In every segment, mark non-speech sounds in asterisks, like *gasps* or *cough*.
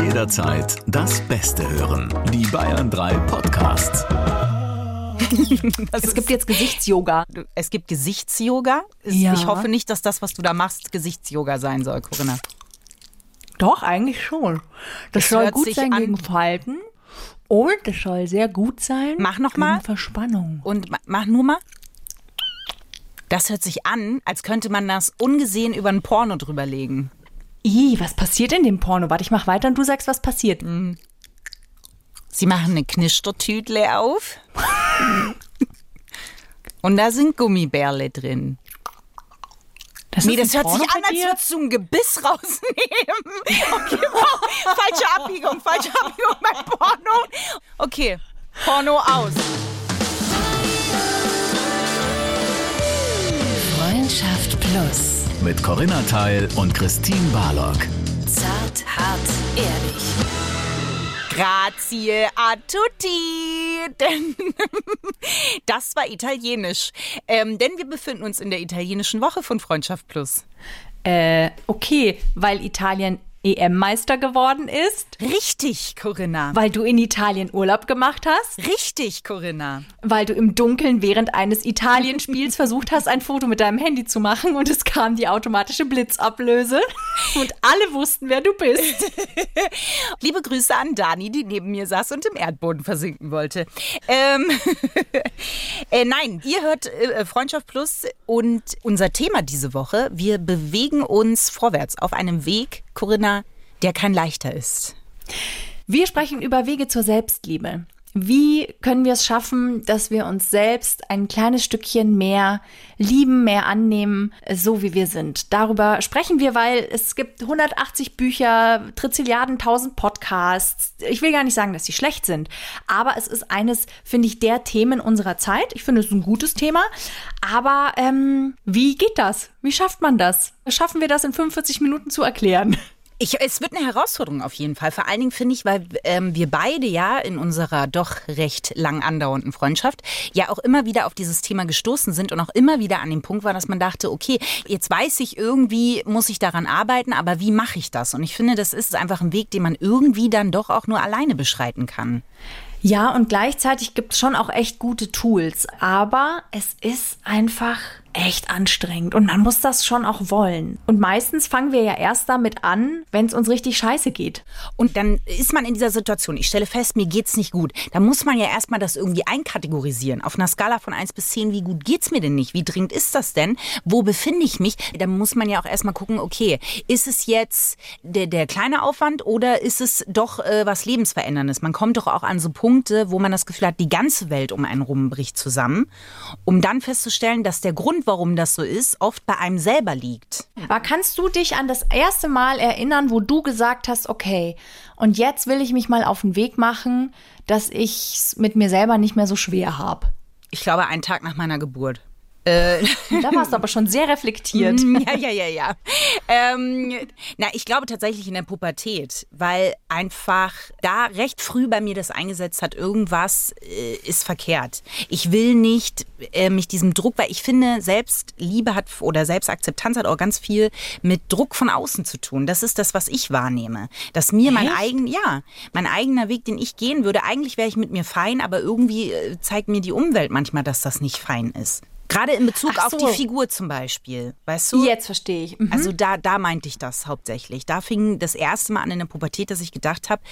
Jederzeit das Beste hören. Die Bayern 3 Podcasts. es gibt jetzt Gesichtsyoga. Es gibt Gesichtsyoga. Ja. Ich hoffe nicht, dass das, was du da machst, Gesichtsyoga sein soll, Corinna. Doch, eigentlich schon. Das Es soll hört gut sich sein an- gegen Falten. Und es soll sehr gut sein. Mach noch mal. Verspannung. Und ma- mach nur mal. Das hört sich an, als könnte man das ungesehen über ein Porno drüber Ih, was passiert in dem Porno? Warte, ich mach weiter und du sagst, was passiert. Sie machen eine Knistertütle auf. *laughs* Und da sind Gummibärle drin. Das Nee, das hört sich Porno an, bei als würdest du ein Gebiss rausnehmen. *laughs* Okay, wow. falsche Abbiegung, falsche Abbiegung beim Porno. Okay, Porno aus. Freundschaft Plus. Mit Corinna Teil und Christine Barlock. Zart, hart, ehrlich. Grazie a tutti. *laughs* Denn das war italienisch. Ähm, denn wir befinden uns in der italienischen Woche von Freundschaft Plus. Äh, okay, weil Italien EM-Meister geworden ist, Richtig, Corinna. weil du in Italien Urlaub gemacht hast, Richtig, Corinna. weil du im Dunkeln während eines Italienspiels *laughs* versucht hast, ein Foto mit deinem Handy zu machen und es kam die automatische Blitzablöse *laughs* und alle wussten, wer du bist. *laughs* Liebe Grüße an Dani, die neben mir saß und im Erdboden versinken wollte. Ähm, äh, nein, ihr hört äh, Freundschaft Plus und unser Thema diese Woche, wir bewegen uns vorwärts auf einem Weg, Corinna, der kein leichter ist. Wir sprechen über Wege zur Selbstliebe. Wie können wir es schaffen, dass wir uns selbst ein kleines Stückchen mehr lieben, mehr annehmen, so wie wir sind? Darüber sprechen wir, weil es gibt 180 Bücher, Trizilliarden, 1000 Podcasts. Ich will gar nicht sagen, dass sie schlecht sind, aber es ist eines, finde ich, der Themen unserer Zeit. Ich finde es ein gutes Thema. Aber ähm, wie geht das? Wie schafft man das? Schaffen wir das in 45 Minuten zu erklären? Ich, es wird eine Herausforderung auf jeden Fall. Vor allen Dingen finde ich, weil ähm, wir beide ja in unserer doch recht lang andauernden Freundschaft ja auch immer wieder auf dieses Thema gestoßen sind und auch immer wieder an dem Punkt war, dass man dachte, okay, jetzt weiß ich irgendwie, muss ich daran arbeiten, aber wie mache ich das? Und ich finde, das ist einfach ein Weg, den man irgendwie dann doch auch nur alleine beschreiten kann. Ja, und gleichzeitig gibt es schon auch echt gute Tools. Aber es ist einfach echt anstrengend und man muss das schon auch wollen. Und meistens fangen wir ja erst damit an, wenn es uns richtig scheiße geht. Und dann ist man in dieser Situation, ich stelle fest, mir geht's nicht gut. Da muss man ja erstmal das irgendwie einkategorisieren. Auf einer Skala von 1 bis 10, wie gut geht's mir denn nicht? Wie dringend ist das denn? Wo befinde ich mich? Da muss man ja auch erstmal gucken, okay, ist es jetzt der, der kleine Aufwand oder ist es doch äh, was Lebensveränderndes? Man kommt doch auch an so Punkte, wo man das Gefühl hat, die ganze Welt um einen rum bricht zusammen, um dann festzustellen, dass der Grund, warum das so ist, oft bei einem selber liegt. Aber kannst du dich an das erste Mal erinnern, wo du gesagt hast, okay, und jetzt will ich mich mal auf den Weg machen, dass ich es mit mir selber nicht mehr so schwer habe? Ich glaube, einen Tag nach meiner Geburt. Äh, Da warst du aber schon sehr reflektiert. *laughs* Ja, ja, ja, ja. Ähm, na, ich glaube tatsächlich in der Pubertät, weil einfach da recht früh bei mir das eingesetzt hat, irgendwas äh, ist verkehrt. Ich will nicht äh, mich diesem Druck, weil ich finde, Selbstliebe hat oder Selbstakzeptanz hat auch ganz viel mit Druck von außen zu tun. Das ist das, was ich wahrnehme. Dass mir mein Echt? eigen, ja, mein eigener Weg, den ich gehen würde, eigentlich wäre ich mit mir fein, aber irgendwie äh, zeigt mir die Umwelt manchmal, dass das nicht fein ist. Gerade in Bezug Ach auf so. die Figur zum Beispiel. Weißt du? Jetzt verstehe ich. Mhm. Also da, da meinte ich das hauptsächlich. Da fing das erste Mal an in der Pubertät, dass ich gedacht habe,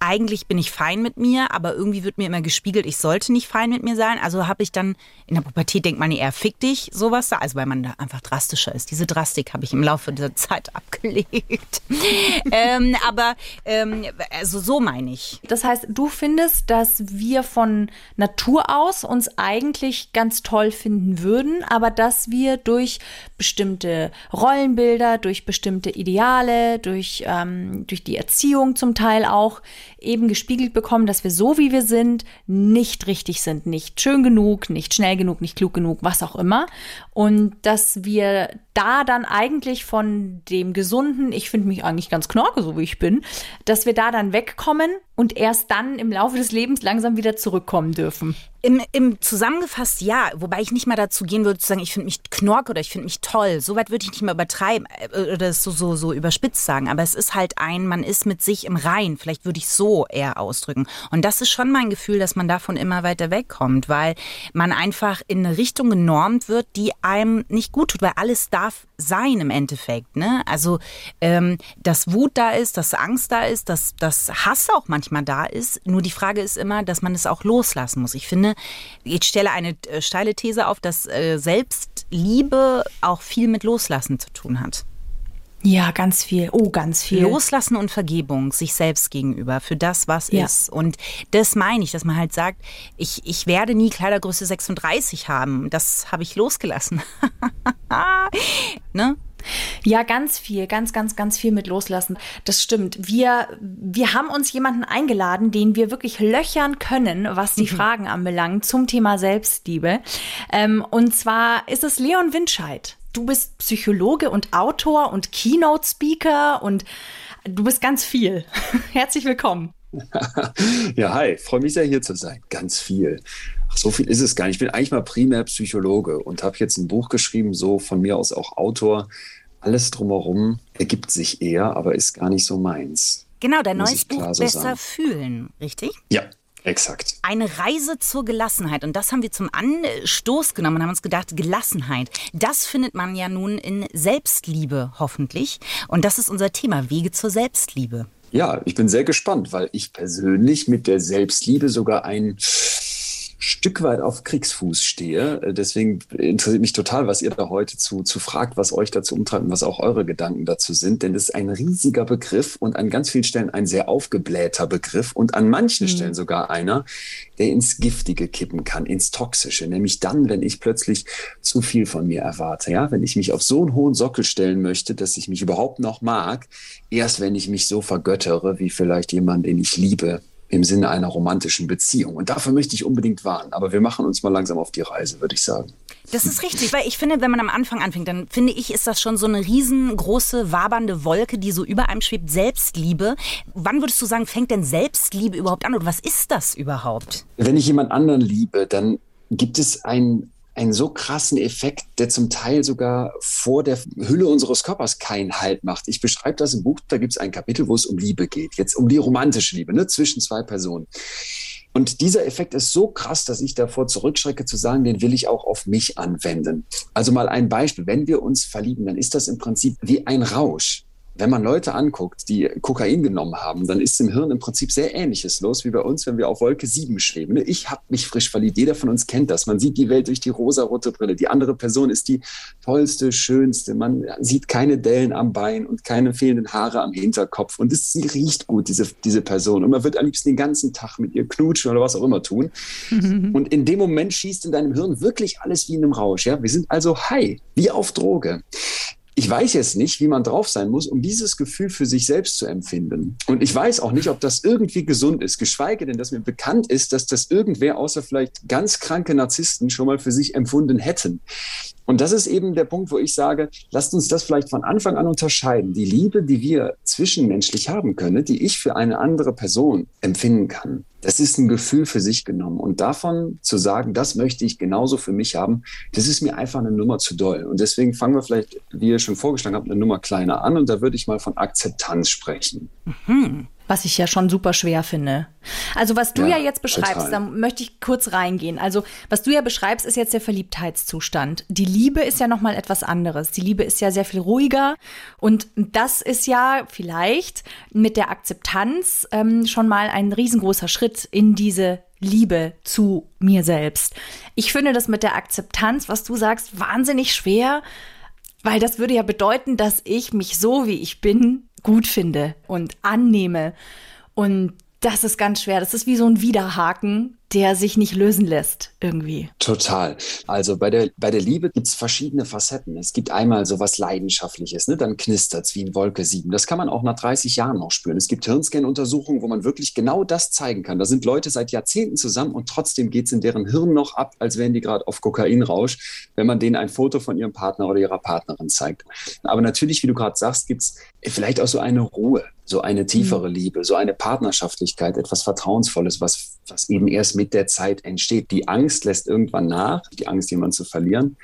eigentlich bin ich fein mit mir, aber irgendwie wird mir immer gespiegelt, ich sollte nicht fein mit mir sein. Also habe ich dann in der Pubertät denkt man eher fick dich, sowas da. Also weil man da einfach drastischer ist. Diese Drastik habe ich im Laufe dieser Zeit *laughs* abgelegt. ähm, aber ähm, also so meine ich. Das heißt, du findest, dass wir von Natur aus uns eigentlich ganz toll finden würden, aber dass wir durch bestimmte Rollenbilder, durch bestimmte Ideale, durch, ähm, durch die Erziehung zum Teil auch eben gespiegelt bekommen, dass wir so wie wir sind nicht richtig sind, nicht schön genug, nicht schnell genug, nicht klug genug, was auch immer. Und dass wir da dann eigentlich von dem gesunden, ich finde mich eigentlich ganz knorke, so wie ich bin, dass wir da dann wegkommen und erst dann im Laufe des Lebens langsam wieder zurückkommen dürfen. Im, Im zusammengefasst ja, wobei ich nicht mal dazu gehen würde zu sagen, ich finde mich knork oder ich finde mich toll. So weit würde ich nicht mehr übertreiben äh, oder so, so, so überspitzt sagen. Aber es ist halt ein, man ist mit sich im Rein. Vielleicht würde ich so eher ausdrücken. Und das ist schon mein Gefühl, dass man davon immer weiter wegkommt, weil man einfach in eine Richtung genormt wird, die einem nicht gut tut, weil alles darf sein im Endeffekt. Ne? Also, ähm, dass Wut da ist, dass Angst da ist, dass, dass Hass auch manchmal da ist. Nur die Frage ist immer, dass man es auch loslassen muss. Ich finde, ich stelle eine äh, steile These auf, dass äh, Selbstliebe auch viel mit Loslassen zu tun hat. Ja, ganz viel. Oh, ganz viel. Loslassen und Vergebung sich selbst gegenüber für das, was ja. ist. Und das meine ich, dass man halt sagt, ich, ich werde nie Kleidergröße 36 haben. Das habe ich losgelassen. *laughs* ne? Ja, ganz viel, ganz, ganz, ganz viel mit loslassen. Das stimmt. Wir, wir haben uns jemanden eingeladen, den wir wirklich löchern können, was die mhm. Fragen anbelangt zum Thema Selbstliebe. Ähm, und zwar ist es Leon Windscheid. Du bist Psychologe und Autor und Keynote-Speaker und du bist ganz viel. *laughs* Herzlich willkommen. *laughs* ja, hi, freue mich sehr hier zu sein. Ganz viel. Ach, so viel ist es gar nicht. Ich bin eigentlich mal primär Psychologe und habe jetzt ein Buch geschrieben, so von mir aus auch Autor. Alles drumherum ergibt sich eher, aber ist gar nicht so meins. Genau, dein neues Buch so Besser sagen. fühlen, richtig? Ja, Exakt. Eine Reise zur Gelassenheit. Und das haben wir zum Anstoß genommen und haben uns gedacht, Gelassenheit, das findet man ja nun in Selbstliebe hoffentlich. Und das ist unser Thema, Wege zur Selbstliebe. Ja, ich bin sehr gespannt, weil ich persönlich mit der Selbstliebe sogar ein Stück weit auf Kriegsfuß stehe. Äh, deswegen interessiert mich total, was ihr da heute zu, zu fragt, was euch dazu umtreibt und was auch eure Gedanken dazu sind. Denn das ist ein riesiger Begriff und an ganz vielen Stellen ein sehr aufgeblähter Begriff und an manchen mhm. Stellen sogar einer, der ins Giftige kippen kann, ins Toxische. Nämlich dann, wenn ich plötzlich zu viel von mir erwarte. Ja, wenn ich mich auf so einen hohen Sockel stellen möchte, dass ich mich überhaupt noch mag, erst wenn ich mich so vergöttere, wie vielleicht jemand, den ich liebe, im Sinne einer romantischen Beziehung. Und dafür möchte ich unbedingt warnen. Aber wir machen uns mal langsam auf die Reise, würde ich sagen. Das ist richtig, weil ich finde, wenn man am Anfang anfängt, dann finde ich, ist das schon so eine riesengroße, wabernde Wolke, die so über einem schwebt. Selbstliebe. Wann würdest du sagen, fängt denn Selbstliebe überhaupt an? Und was ist das überhaupt? Wenn ich jemand anderen liebe, dann gibt es ein einen so krassen Effekt, der zum Teil sogar vor der Hülle unseres Körpers keinen Halt macht. Ich beschreibe das im Buch, da gibt es ein Kapitel, wo es um Liebe geht, jetzt um die romantische Liebe ne, zwischen zwei Personen. Und dieser Effekt ist so krass, dass ich davor zurückschrecke zu sagen, den will ich auch auf mich anwenden. Also mal ein Beispiel. Wenn wir uns verlieben, dann ist das im Prinzip wie ein Rausch wenn man Leute anguckt, die Kokain genommen haben, dann ist im Hirn im Prinzip sehr Ähnliches los wie bei uns, wenn wir auf Wolke 7 schweben. Ne? Ich habe mich frisch verliebt. Jeder von uns kennt das. Man sieht die Welt durch die rosarote Brille. Die andere Person ist die tollste, schönste. Man sieht keine Dellen am Bein und keine fehlenden Haare am Hinterkopf. Und es, sie riecht gut, diese, diese Person. Und man wird am liebsten den ganzen Tag mit ihr knutschen oder was auch immer tun. *laughs* Und in dem Moment schießt in deinem Hirn wirklich alles wie in einem Rausch. Ja? Wir sind also high, wie auf Droge ich weiß jetzt nicht, wie man drauf sein muss, um dieses Gefühl für sich selbst zu empfinden. Und ich weiß auch nicht, ob das irgendwie gesund ist, geschweige denn, dass mir bekannt ist, dass das irgendwer außer vielleicht ganz kranke Narzissten schon mal für sich empfunden hätten. Und das ist eben der Punkt, wo ich sage, lasst uns das vielleicht von Anfang an unterscheiden. Die Liebe, die wir zwischenmenschlich haben können, die ich für eine andere Person empfinden kann, das ist ein Gefühl für sich genommen. Und davon zu sagen, das möchte ich genauso für mich haben, das ist mir einfach eine Nummer zu doll. Und deswegen fangen wir vielleicht, wie ihr schon vorgeschlagen habt, eine Nummer kleiner an. Und da würde ich mal von Akzeptanz sprechen. Mhm was ich ja schon super schwer finde. Also was du ja, ja jetzt beschreibst, total. da möchte ich kurz reingehen. Also was du ja beschreibst, ist jetzt der Verliebtheitszustand. Die Liebe ist ja noch mal etwas anderes. Die Liebe ist ja sehr viel ruhiger und das ist ja vielleicht mit der Akzeptanz ähm, schon mal ein riesengroßer Schritt in diese Liebe zu mir selbst. Ich finde das mit der Akzeptanz, was du sagst, wahnsinnig schwer, weil das würde ja bedeuten, dass ich mich so wie ich bin gut finde und annehme. Und das ist ganz schwer. Das ist wie so ein Widerhaken der sich nicht lösen lässt irgendwie. Total. Also bei der, bei der Liebe gibt es verschiedene Facetten. Es gibt einmal so was Leidenschaftliches, ne? dann knistert es wie in Wolke 7. Das kann man auch nach 30 Jahren noch spüren. Es gibt Hirnscan-Untersuchungen, wo man wirklich genau das zeigen kann. Da sind Leute seit Jahrzehnten zusammen und trotzdem geht es in deren Hirn noch ab, als wären die gerade auf Kokainrausch, wenn man denen ein Foto von ihrem Partner oder ihrer Partnerin zeigt. Aber natürlich, wie du gerade sagst, gibt es vielleicht auch so eine Ruhe, so eine tiefere mhm. Liebe, so eine Partnerschaftlichkeit, etwas Vertrauensvolles, was, was eben erst mit der Zeit entsteht. Die Angst lässt irgendwann nach, die Angst, jemanden zu verlieren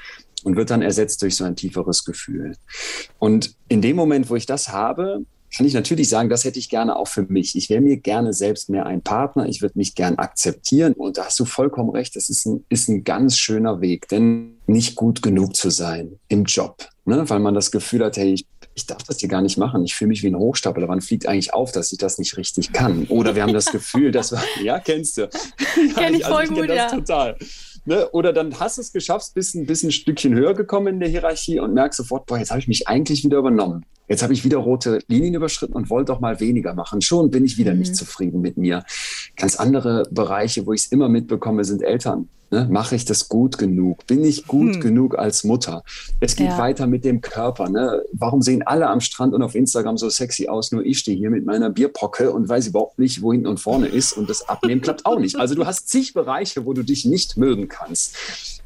und wird dann ersetzt durch so ein tieferes Gefühl. Und in dem Moment, wo ich das habe, kann ich natürlich sagen, das hätte ich gerne auch für mich. Ich wäre mir gerne selbst mehr ein Partner. Ich würde mich gern akzeptieren. Und da hast du vollkommen recht. Das ist ein, ist ein ganz schöner Weg, denn nicht gut genug zu sein im Job, ne? weil man das Gefühl hat, hey, ich ich darf das hier gar nicht machen. Ich fühle mich wie ein Hochstapler. Wann fliegt eigentlich auf, dass ich das nicht richtig kann? Oder wir haben das Gefühl, dass wir, *laughs* ja, kennst du. Ja, Kenn ich voll also, ich gut, ja. Total. Ne? Oder dann hast du es geschafft, bist ein bisschen ein Stückchen höher gekommen in der Hierarchie und merkst sofort, boah, jetzt habe ich mich eigentlich wieder übernommen. Jetzt habe ich wieder rote Linien überschritten und wollte doch mal weniger machen. Schon bin ich wieder mhm. nicht zufrieden mit mir. Ganz andere Bereiche, wo ich es immer mitbekomme, sind Eltern. Ne? Mache ich das gut genug? Bin ich gut hm. genug als Mutter? Es geht ja. weiter mit dem Körper. Ne? Warum sehen alle am Strand und auf Instagram so sexy aus? Nur ich stehe hier mit meiner Bierpocke und weiß überhaupt nicht, wo hinten und vorne ist. Und das Abnehmen klappt auch nicht. Also du hast zig Bereiche, wo du dich nicht mögen kannst.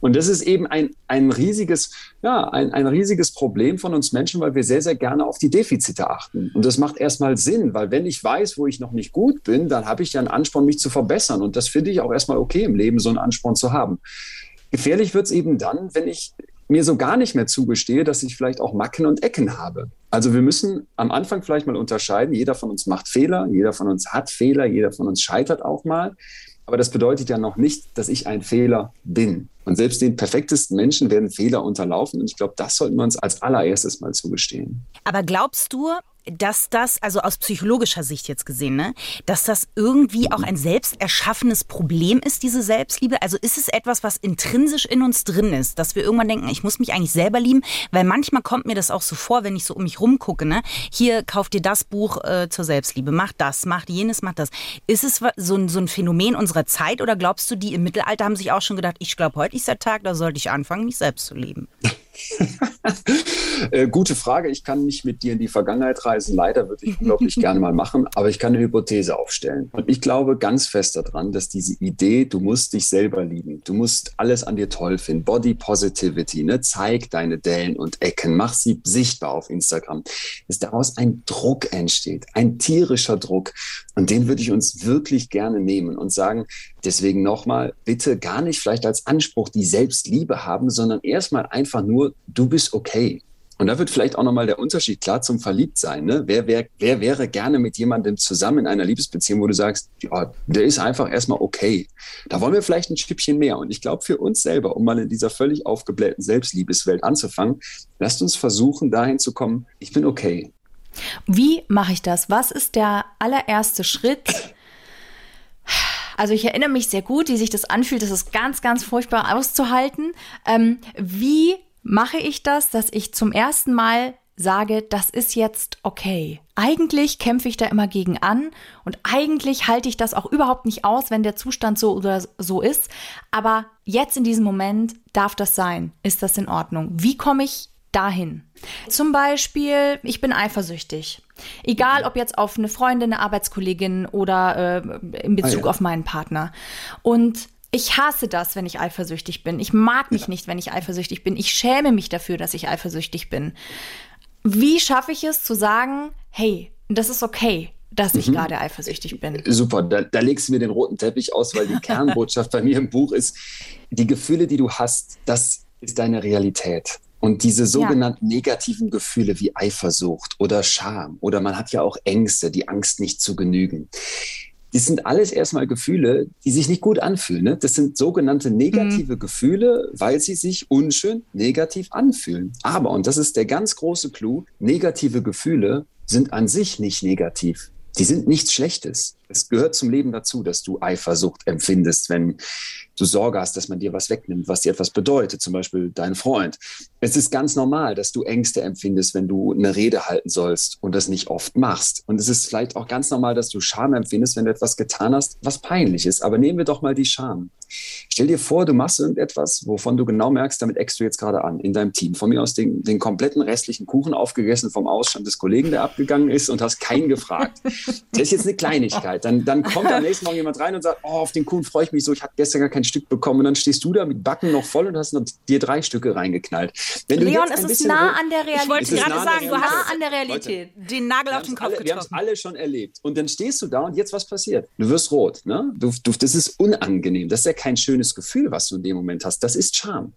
Und das ist eben ein, ein riesiges, ja, ein, ein riesiges Problem von uns Menschen, weil wir sehr, sehr gerne auf die Defizite achten. Und das macht erstmal Sinn, weil wenn ich weiß, wo ich noch nicht gut bin, dann habe ich ja einen Ansporn, mich zu verbessern. Und das finde ich auch erstmal okay im Leben, so einen Ansporn zu haben. Gefährlich wird es eben dann, wenn ich mir so gar nicht mehr zugestehe, dass ich vielleicht auch Macken und Ecken habe. Also wir müssen am Anfang vielleicht mal unterscheiden, jeder von uns macht Fehler, jeder von uns hat Fehler, jeder von uns scheitert auch mal. Aber das bedeutet ja noch nicht, dass ich ein Fehler bin. Und selbst den perfektesten Menschen werden Fehler unterlaufen. Und ich glaube, das sollten wir uns als allererstes mal zugestehen. Aber glaubst du, dass das, also aus psychologischer Sicht jetzt gesehen, ne, dass das irgendwie auch ein selbst erschaffenes Problem ist, diese Selbstliebe? Also ist es etwas, was intrinsisch in uns drin ist, dass wir irgendwann denken, ich muss mich eigentlich selber lieben? Weil manchmal kommt mir das auch so vor, wenn ich so um mich rumgucke, ne? Hier, kauf dir das Buch äh, zur Selbstliebe, mach das, mach jenes, mach das. Ist es so ein, so ein Phänomen unserer Zeit oder glaubst du, die im Mittelalter haben sich auch schon gedacht, ich glaube, heute ist der Tag, da sollte ich anfangen, mich selbst zu lieben? *laughs* *laughs* äh, gute Frage. Ich kann nicht mit dir in die Vergangenheit reisen. Leider würde ich unglaublich *laughs* gerne mal machen, aber ich kann eine Hypothese aufstellen. Und ich glaube ganz fest daran, dass diese Idee, du musst dich selber lieben, du musst alles an dir toll finden, Body Positivity, ne? zeig deine Dellen und Ecken, mach sie sichtbar auf Instagram, dass daraus ein Druck entsteht, ein tierischer Druck. Und den würde ich uns wirklich gerne nehmen und sagen, deswegen nochmal, bitte gar nicht vielleicht als Anspruch die Selbstliebe haben, sondern erstmal einfach nur, du bist okay. Und da wird vielleicht auch nochmal der Unterschied klar zum Verliebtsein. Ne? Wer, wer, wer wäre gerne mit jemandem zusammen in einer Liebesbeziehung, wo du sagst, ja, der ist einfach erstmal okay. Da wollen wir vielleicht ein Stückchen mehr. Und ich glaube, für uns selber, um mal in dieser völlig aufgeblähten Selbstliebeswelt anzufangen, lasst uns versuchen, dahin zu kommen, ich bin okay. Wie mache ich das? Was ist der allererste Schritt? Also ich erinnere mich sehr gut, wie sich das anfühlt. Das ist ganz, ganz furchtbar auszuhalten. Ähm, wie mache ich das, dass ich zum ersten Mal sage, das ist jetzt okay. Eigentlich kämpfe ich da immer gegen an und eigentlich halte ich das auch überhaupt nicht aus, wenn der Zustand so oder so ist. Aber jetzt in diesem Moment darf das sein. Ist das in Ordnung? Wie komme ich dahin? Zum Beispiel, ich bin eifersüchtig. Egal ob jetzt auf eine Freundin, eine Arbeitskollegin oder äh, in Bezug ah, ja. auf meinen Partner. Und ich hasse das, wenn ich eifersüchtig bin. Ich mag mich ja. nicht, wenn ich eifersüchtig bin. Ich schäme mich dafür, dass ich eifersüchtig bin. Wie schaffe ich es zu sagen, hey, das ist okay, dass ich mhm. gerade eifersüchtig bin? Super, da, da legst du mir den roten Teppich aus, weil die *laughs* Kernbotschaft bei mir im Buch ist, die Gefühle, die du hast, das ist deine Realität. Und diese sogenannten ja. negativen Gefühle wie Eifersucht oder Scham oder man hat ja auch Ängste, die Angst nicht zu genügen das sind alles erstmal Gefühle, die sich nicht gut anfühlen. Ne? Das sind sogenannte negative mhm. Gefühle, weil sie sich unschön negativ anfühlen. Aber, und das ist der ganz große Clou, negative Gefühle sind an sich nicht negativ. Die sind nichts Schlechtes. Es gehört zum Leben dazu, dass du Eifersucht empfindest, wenn du Sorge hast, dass man dir was wegnimmt, was dir etwas bedeutet, zum Beispiel dein Freund. Es ist ganz normal, dass du Ängste empfindest, wenn du eine Rede halten sollst und das nicht oft machst. Und es ist vielleicht auch ganz normal, dass du Scham empfindest, wenn du etwas getan hast, was peinlich ist. Aber nehmen wir doch mal die Scham. Stell dir vor, du machst irgendetwas, wovon du genau merkst, damit eckst du jetzt gerade an in deinem Team. Von mir aus den, den kompletten restlichen Kuchen aufgegessen vom Ausstand des Kollegen, der abgegangen ist und hast keinen gefragt. Das ist jetzt eine Kleinigkeit. Dann, dann kommt am nächsten Morgen jemand rein und sagt, oh, auf den Kuchen freue ich mich so, ich habe gestern gar kein Stück bekommen. Und dann stehst du da mit Backen noch voll und hast dir drei Stücke reingeknallt. Wenn Leon, es ist nah an der Realität. Ich wollte gerade nah sagen, du hast nah an der Realität. Leute, den Nagel auf den Kopf alle, Wir haben es getroffen. alle schon erlebt. Und dann stehst du da und jetzt was passiert? Du wirst rot. Ne? Du, du, das ist unangenehm. Das ist ja kein schönes Gefühl, was du in dem Moment hast. Das ist Scham.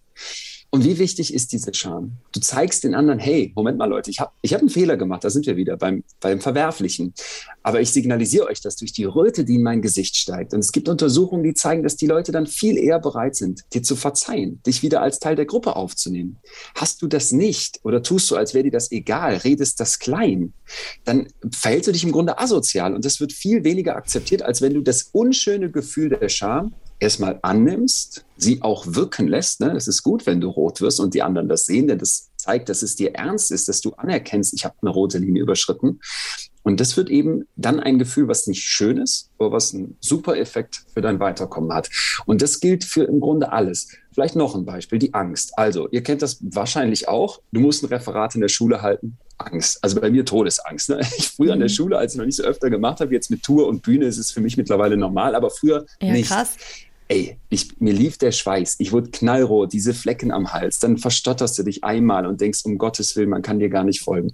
Und wie wichtig ist diese Scham? Du zeigst den anderen, hey, Moment mal, Leute, ich habe ich hab einen Fehler gemacht, da sind wir wieder beim, beim Verwerflichen. Aber ich signalisiere euch das durch die Röte, die in mein Gesicht steigt. Und es gibt Untersuchungen, die zeigen, dass die Leute dann viel eher bereit sind, dir zu verzeihen, dich wieder als Teil der Gruppe aufzunehmen. Hast du das nicht oder tust du, als wäre dir das egal, redest das klein, dann verhältst du dich im Grunde asozial. Und das wird viel weniger akzeptiert, als wenn du das unschöne Gefühl der Scham erstmal annimmst, sie auch wirken lässt. Ne? Es ist gut, wenn du rot wirst und die anderen das sehen, denn das zeigt, dass es dir ernst ist, dass du anerkennst, ich habe eine rote Linie überschritten. Und das wird eben dann ein Gefühl, was nicht schön ist, aber was einen super Effekt für dein Weiterkommen hat. Und das gilt für im Grunde alles. Vielleicht noch ein Beispiel, die Angst. Also, ihr kennt das wahrscheinlich auch. Du musst ein Referat in der Schule halten. Angst. Also bei mir Todesangst. Ne? *laughs* Ich früher an der Schule, als ich noch nicht so öfter gemacht habe, jetzt mit Tour und Bühne ist es für mich mittlerweile normal, aber früher Ja, nicht. krass. Ey, ich, mir lief der Schweiß. Ich wurde knallrot, diese Flecken am Hals. Dann verstotterst du dich einmal und denkst, um Gottes Willen, man kann dir gar nicht folgen.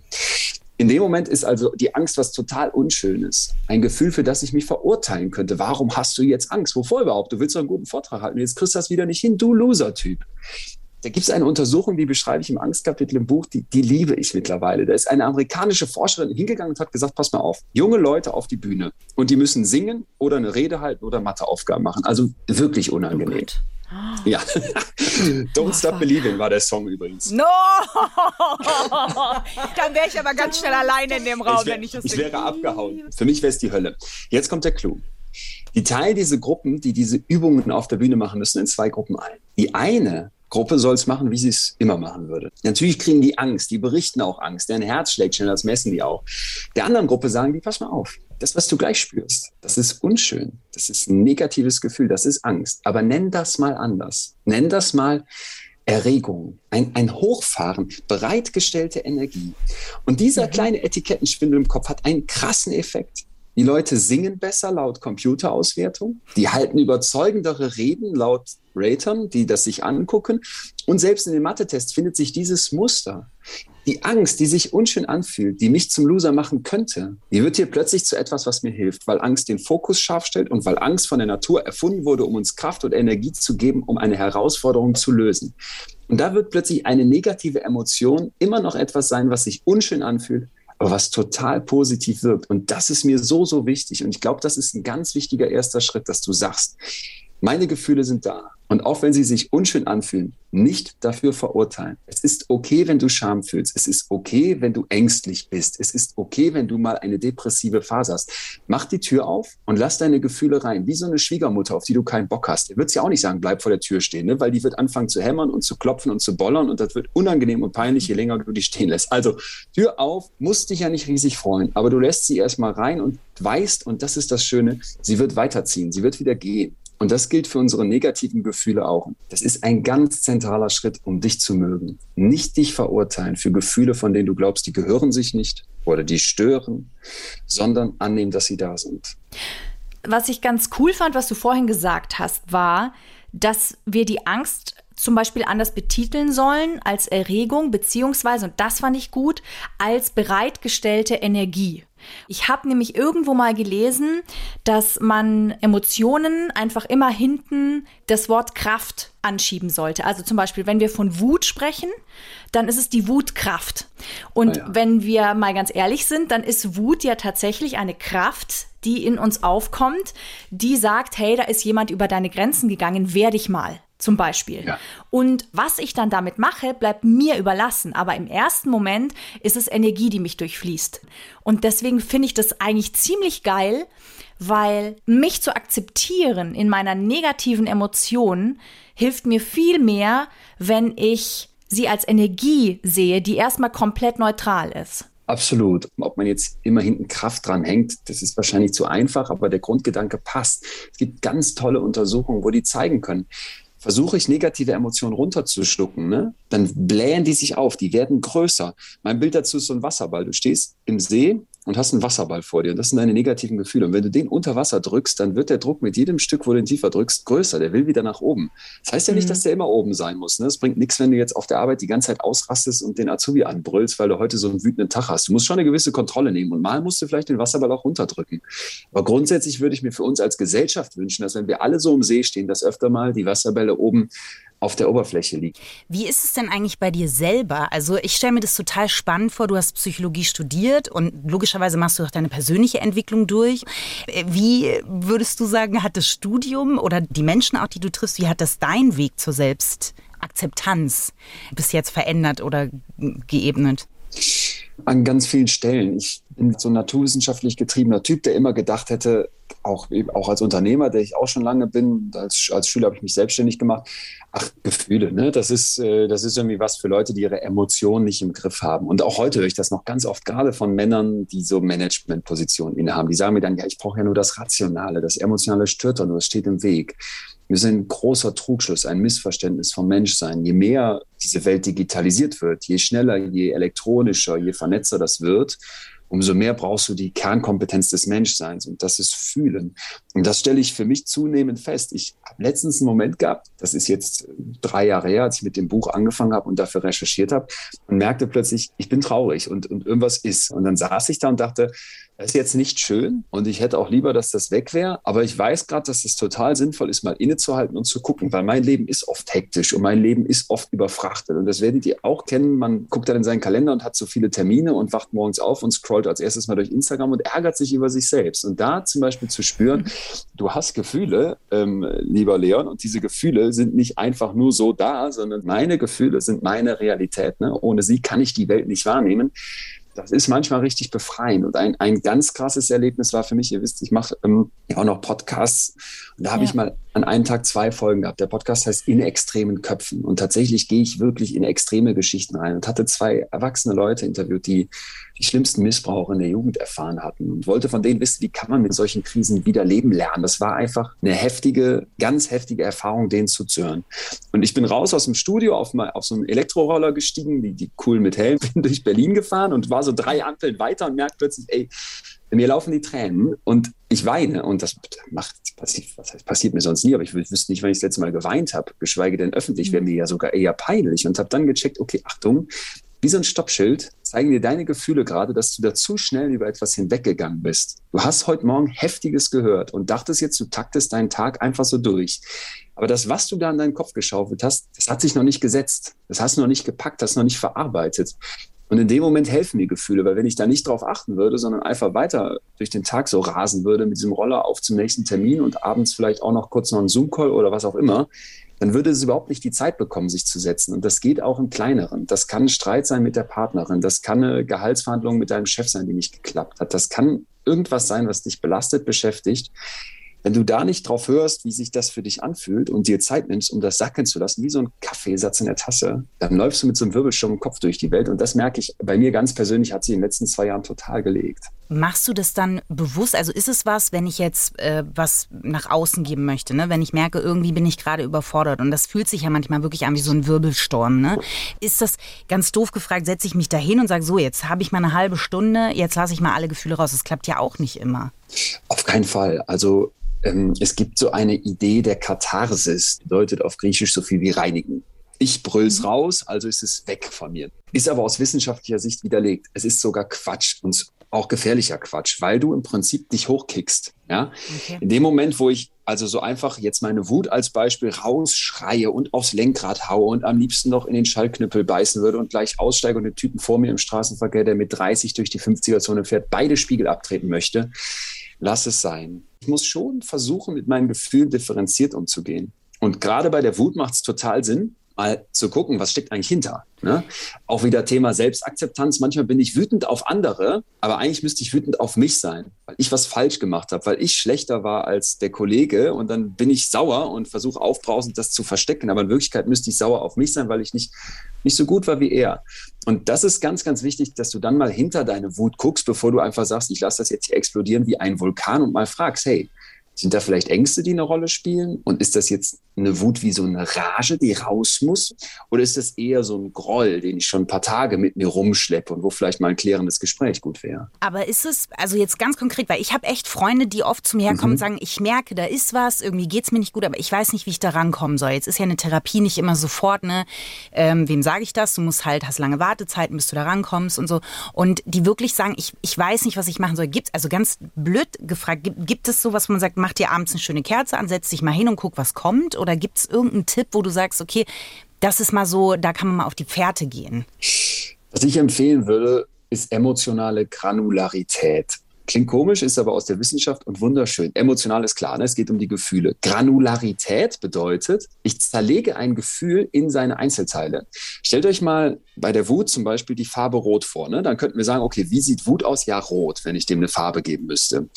In dem Moment ist also die Angst was total Unschönes. Ein Gefühl, für das ich mich verurteilen könnte. Warum hast du jetzt Angst? Wovor überhaupt? Du willst doch einen guten Vortrag halten. Jetzt kriegst du das wieder nicht hin, du Loser-Typ. Da gibt es eine Untersuchung, die beschreibe ich im Angstkapitel im Buch, die, die liebe ich mittlerweile. Da ist eine amerikanische Forscherin hingegangen und hat gesagt, pass mal auf, junge Leute auf die Bühne und die müssen singen oder eine Rede halten oder Matheaufgaben machen. Also wirklich unangenehm. ja. *gasps* Don't Stop Believing war der Song übrigens. No! *laughs* Dann wäre ich aber ganz schnell alleine in dem Raum, ich, wär, wenn ich das ich wäre abgehauen. Für mich wäre es die Hölle. Jetzt kommt der Clou. Die teilen diese Gruppen, die diese Übungen auf der Bühne machen müssen, in zwei Gruppen ein. Die eine Gruppe soll es machen, wie sie es immer machen würde. Natürlich kriegen die Angst, die berichten auch Angst, deren Herz schlägt schneller, das messen die auch. Der anderen Gruppe sagen die, pass mal auf, das, was du gleich spürst, das ist unschön, das ist ein negatives Gefühl, das ist Angst. Aber nenn das mal anders. Nenn das mal Erregung, ein, ein Hochfahren, bereitgestellte Energie. Und dieser kleine Etikettenschwindel im Kopf hat einen krassen Effekt. Die Leute singen besser laut Computerauswertung. Die halten überzeugendere Reden laut Ratern, die das sich angucken. Und selbst in den Mathe-Tests findet sich dieses Muster. Die Angst, die sich unschön anfühlt, die mich zum Loser machen könnte, die wird hier plötzlich zu etwas, was mir hilft, weil Angst den Fokus scharf stellt und weil Angst von der Natur erfunden wurde, um uns Kraft und Energie zu geben, um eine Herausforderung zu lösen. Und da wird plötzlich eine negative Emotion immer noch etwas sein, was sich unschön anfühlt, aber was total positiv wirkt. Und das ist mir so, so wichtig. Und ich glaube, das ist ein ganz wichtiger erster Schritt, dass du sagst, meine Gefühle sind da. Und auch wenn sie sich unschön anfühlen, nicht dafür verurteilen. Es ist okay, wenn du Scham fühlst. Es ist okay, wenn du ängstlich bist. Es ist okay, wenn du mal eine depressive Phase hast. Mach die Tür auf und lass deine Gefühle rein. Wie so eine Schwiegermutter, auf die du keinen Bock hast. Die wird ja auch nicht sagen, bleib vor der Tür stehen, ne? weil die wird anfangen zu hämmern und zu klopfen und zu bollern und das wird unangenehm und peinlich, je länger du die stehen lässt. Also Tür auf, musst dich ja nicht riesig freuen, aber du lässt sie erstmal rein und weißt, und das ist das Schöne, sie wird weiterziehen, sie wird wieder gehen. Und das gilt für unsere negativen Gefühle auch. Das ist ein ganz zentraler Schritt, um dich zu mögen. Nicht dich verurteilen für Gefühle, von denen du glaubst, die gehören sich nicht oder die stören, sondern annehmen, dass sie da sind. Was ich ganz cool fand, was du vorhin gesagt hast, war, dass wir die Angst zum Beispiel anders betiteln sollen als Erregung, beziehungsweise, und das fand ich gut, als bereitgestellte Energie. Ich habe nämlich irgendwo mal gelesen, dass man Emotionen einfach immer hinten das Wort Kraft anschieben sollte. Also zum Beispiel, wenn wir von Wut sprechen, dann ist es die Wutkraft. Und Ah ja. wenn wir mal ganz ehrlich sind, dann ist Wut ja tatsächlich eine Kraft, die in uns aufkommt, die sagt, hey, da ist jemand über deine Grenzen gegangen, wehr dich mal. Zum Beispiel. Ja. Und was ich dann damit mache, bleibt mir überlassen. Aber im ersten Moment ist es Energie, die mich durchfließt. Und deswegen finde ich das eigentlich ziemlich geil, weil mich zu akzeptieren in meiner negativen Emotion hilft mir viel mehr, wenn ich sie als Energie sehe, die erstmal komplett neutral ist. Absolut. Ob man jetzt immer hinten Kraft dran hängt, das ist wahrscheinlich zu einfach, aber der Grundgedanke passt. Es gibt ganz tolle Untersuchungen, wo die zeigen können, versuche ich negative Emotionen runterzuschlucken, ne? dann blähen die sich auf, die werden größer. Mein Bild dazu ist so ein Wasserball. Du stehst im See und hast einen Wasserball vor dir. Und das sind deine negativen Gefühle. Und wenn du den unter Wasser drückst, dann wird der Druck mit jedem Stück, wo du ihn tiefer drückst, größer. Der will wieder nach oben. Das heißt ja nicht, mhm. dass der immer oben sein muss. Ne? Es bringt nichts, wenn du jetzt auf der Arbeit die ganze Zeit ausrastest und den Azubi anbrüllst, weil du heute so einen wütenden Tag hast. Du musst schon eine gewisse Kontrolle nehmen. Und mal musst du vielleicht den Wasserball auch runterdrücken. Aber grundsätzlich würde ich mir für uns als Gesellschaft wünschen, dass wenn wir alle so im See stehen, dass öfter mal die Wasserbälle oben auf der Oberfläche liegt. Wie ist es denn eigentlich bei dir selber? Also ich stelle mir das total spannend vor. Du hast Psychologie studiert und logischerweise machst du auch deine persönliche Entwicklung durch. Wie würdest du sagen, hat das Studium oder die Menschen auch, die du triffst, wie hat das dein Weg zur Selbstakzeptanz bis jetzt verändert oder geebnet? An ganz vielen Stellen. Ich bin so ein naturwissenschaftlich getriebener Typ, der immer gedacht hätte, auch, auch als Unternehmer, der ich auch schon lange bin, als, als Schüler habe ich mich selbstständig gemacht. Ach, Gefühle, ne? Das ist, äh, das ist irgendwie was für Leute, die ihre Emotionen nicht im Griff haben. Und auch heute höre ich das noch ganz oft, gerade von Männern, die so Managementpositionen innehaben. Die sagen mir dann, ja, ich brauche ja nur das Rationale, das Emotionale stört doch nur, es steht im Weg. Wir sind ein großer Trugschluss, ein Missverständnis vom Menschsein. Je mehr diese Welt digitalisiert wird, je schneller, je elektronischer, je vernetzter das wird, umso mehr brauchst du die Kernkompetenz des Menschseins und das ist Fühlen. Und das stelle ich für mich zunehmend fest. Ich habe letztens einen Moment gehabt, das ist jetzt drei Jahre her, als ich mit dem Buch angefangen habe und dafür recherchiert habe und merkte plötzlich, ich bin traurig und, und irgendwas ist. Und dann saß ich da und dachte, das ist jetzt nicht schön und ich hätte auch lieber, dass das weg wäre. Aber ich weiß gerade, dass es total sinnvoll ist, mal innezuhalten und zu gucken, weil mein Leben ist oft hektisch und mein Leben ist oft überfrachtet. Und das werdet ihr auch kennen. Man guckt dann in seinen Kalender und hat so viele Termine und wacht morgens auf und scrollt als erstes mal durch Instagram und ärgert sich über sich selbst. Und da zum Beispiel zu spüren, du hast Gefühle, ähm, lieber Leon, und diese Gefühle sind nicht einfach nur so da, sondern meine Gefühle sind meine Realität. Ne? Ohne sie kann ich die Welt nicht wahrnehmen das ist manchmal richtig befreiend. Und ein, ein ganz krasses Erlebnis war für mich, ihr wisst, ich mache ähm, ja auch noch Podcasts. Und da habe ja. ich mal an einem Tag zwei Folgen gehabt. Der Podcast heißt In extremen Köpfen. Und tatsächlich gehe ich wirklich in extreme Geschichten rein und hatte zwei erwachsene Leute interviewt, die die schlimmsten Missbrauch in der Jugend erfahren hatten und wollte von denen wissen, wie kann man mit solchen Krisen wieder leben lernen. Das war einfach eine heftige, ganz heftige Erfahrung, denen zuzuhören. Und ich bin raus aus dem Studio auf, mal, auf so einen Elektroroller gestiegen, die, die cool mit Helm, *laughs* bin durch Berlin gefahren und war so drei Ampeln weiter und merkte plötzlich, ey, mir laufen die Tränen und ich weine und das macht passiert, was heißt, passiert mir sonst nie, aber ich wüsste nicht, wann ich das letzte Mal geweint habe, geschweige denn öffentlich, wäre mir ja sogar eher peinlich und habe dann gecheckt, okay, Achtung, wie so ein Stoppschild zeigen dir deine Gefühle gerade, dass du da zu schnell über etwas hinweggegangen bist. Du hast heute Morgen Heftiges gehört und dachtest jetzt, du taktest deinen Tag einfach so durch. Aber das, was du da in deinen Kopf geschaufelt hast, das hat sich noch nicht gesetzt. Das hast du noch nicht gepackt, das noch nicht verarbeitet. Und in dem Moment helfen die Gefühle, weil wenn ich da nicht drauf achten würde, sondern einfach weiter durch den Tag so rasen würde mit diesem Roller auf zum nächsten Termin und abends vielleicht auch noch kurz noch einen Zoom-Call oder was auch immer, dann würde es überhaupt nicht die Zeit bekommen, sich zu setzen. Und das geht auch im Kleineren. Das kann Streit sein mit der Partnerin. Das kann eine Gehaltsverhandlung mit deinem Chef sein, die nicht geklappt hat. Das kann irgendwas sein, was dich belastet, beschäftigt. Wenn du da nicht drauf hörst, wie sich das für dich anfühlt und dir Zeit nimmst, um das sacken zu lassen, wie so ein Kaffeesatz in der Tasse, dann läufst du mit so einem Wirbelsturm im Kopf durch die Welt. Und das merke ich bei mir ganz persönlich, hat sich in den letzten zwei Jahren total gelegt. Machst du das dann bewusst? Also ist es was, wenn ich jetzt äh, was nach außen geben möchte, ne? wenn ich merke, irgendwie bin ich gerade überfordert und das fühlt sich ja manchmal wirklich an wie so ein Wirbelsturm. Ne? Ist das ganz doof gefragt, setze ich mich da hin und sage, so, jetzt habe ich mal eine halbe Stunde, jetzt lasse ich mal alle Gefühle raus. Das klappt ja auch nicht immer. Auf keinen Fall. Also ähm, es gibt so eine Idee der Katharsis, bedeutet auf Griechisch so viel wie reinigen. Ich brüll's mhm. raus, also ist es weg von mir. Ist aber aus wissenschaftlicher Sicht widerlegt. Es ist sogar Quatsch und auch gefährlicher Quatsch, weil du im Prinzip dich hochkickst. Ja? Okay. In dem Moment, wo ich also so einfach jetzt meine Wut als Beispiel rausschreie und aufs Lenkrad haue und am liebsten noch in den Schallknüppel beißen würde und gleich aussteige und den Typen vor mir im Straßenverkehr, der mit 30 durch die 50er-Zone fährt, beide Spiegel abtreten möchte, lass es sein. Ich muss schon versuchen, mit meinen Gefühlen differenziert umzugehen. Und gerade bei der Wut macht es total Sinn, mal zu gucken, was steckt eigentlich hinter. Ne? Auch wieder Thema Selbstakzeptanz. Manchmal bin ich wütend auf andere, aber eigentlich müsste ich wütend auf mich sein, weil ich was falsch gemacht habe, weil ich schlechter war als der Kollege und dann bin ich sauer und versuche aufbrausend das zu verstecken. Aber in Wirklichkeit müsste ich sauer auf mich sein, weil ich nicht, nicht so gut war wie er. Und das ist ganz, ganz wichtig, dass du dann mal hinter deine Wut guckst, bevor du einfach sagst, ich lasse das jetzt hier explodieren wie ein Vulkan und mal fragst, hey, sind da vielleicht Ängste, die eine Rolle spielen? Und ist das jetzt eine Wut wie so eine Rage, die raus muss? Oder ist das eher so ein Groll, den ich schon ein paar Tage mit mir rumschleppe und wo vielleicht mal ein klärendes Gespräch gut wäre? Aber ist es, also jetzt ganz konkret, weil ich habe echt Freunde, die oft zu mir herkommen mhm. und sagen, ich merke, da ist was, irgendwie geht es mir nicht gut, aber ich weiß nicht, wie ich da rankommen soll. Jetzt ist ja eine Therapie nicht immer sofort, ne? Ähm, wem sage ich das? Du musst halt, hast lange Wartezeiten, bis du da rankommst und so. Und die wirklich sagen, ich, ich weiß nicht, was ich machen soll. Gibt also ganz blöd gefragt, gibt, gibt es so, was man sagt, mach dir abends eine schöne Kerze an, setz dich mal hin und guck, was kommt? Oder gibt es irgendeinen Tipp, wo du sagst, okay, das ist mal so, da kann man mal auf die Pferde gehen? Was ich empfehlen würde, ist emotionale Granularität. Klingt komisch, ist aber aus der Wissenschaft und wunderschön. Emotional ist klar, ne? es geht um die Gefühle. Granularität bedeutet, ich zerlege ein Gefühl in seine Einzelteile. Stellt euch mal bei der Wut zum Beispiel die Farbe Rot vor. Ne? Dann könnten wir sagen, okay, wie sieht Wut aus? Ja, rot, wenn ich dem eine Farbe geben müsste.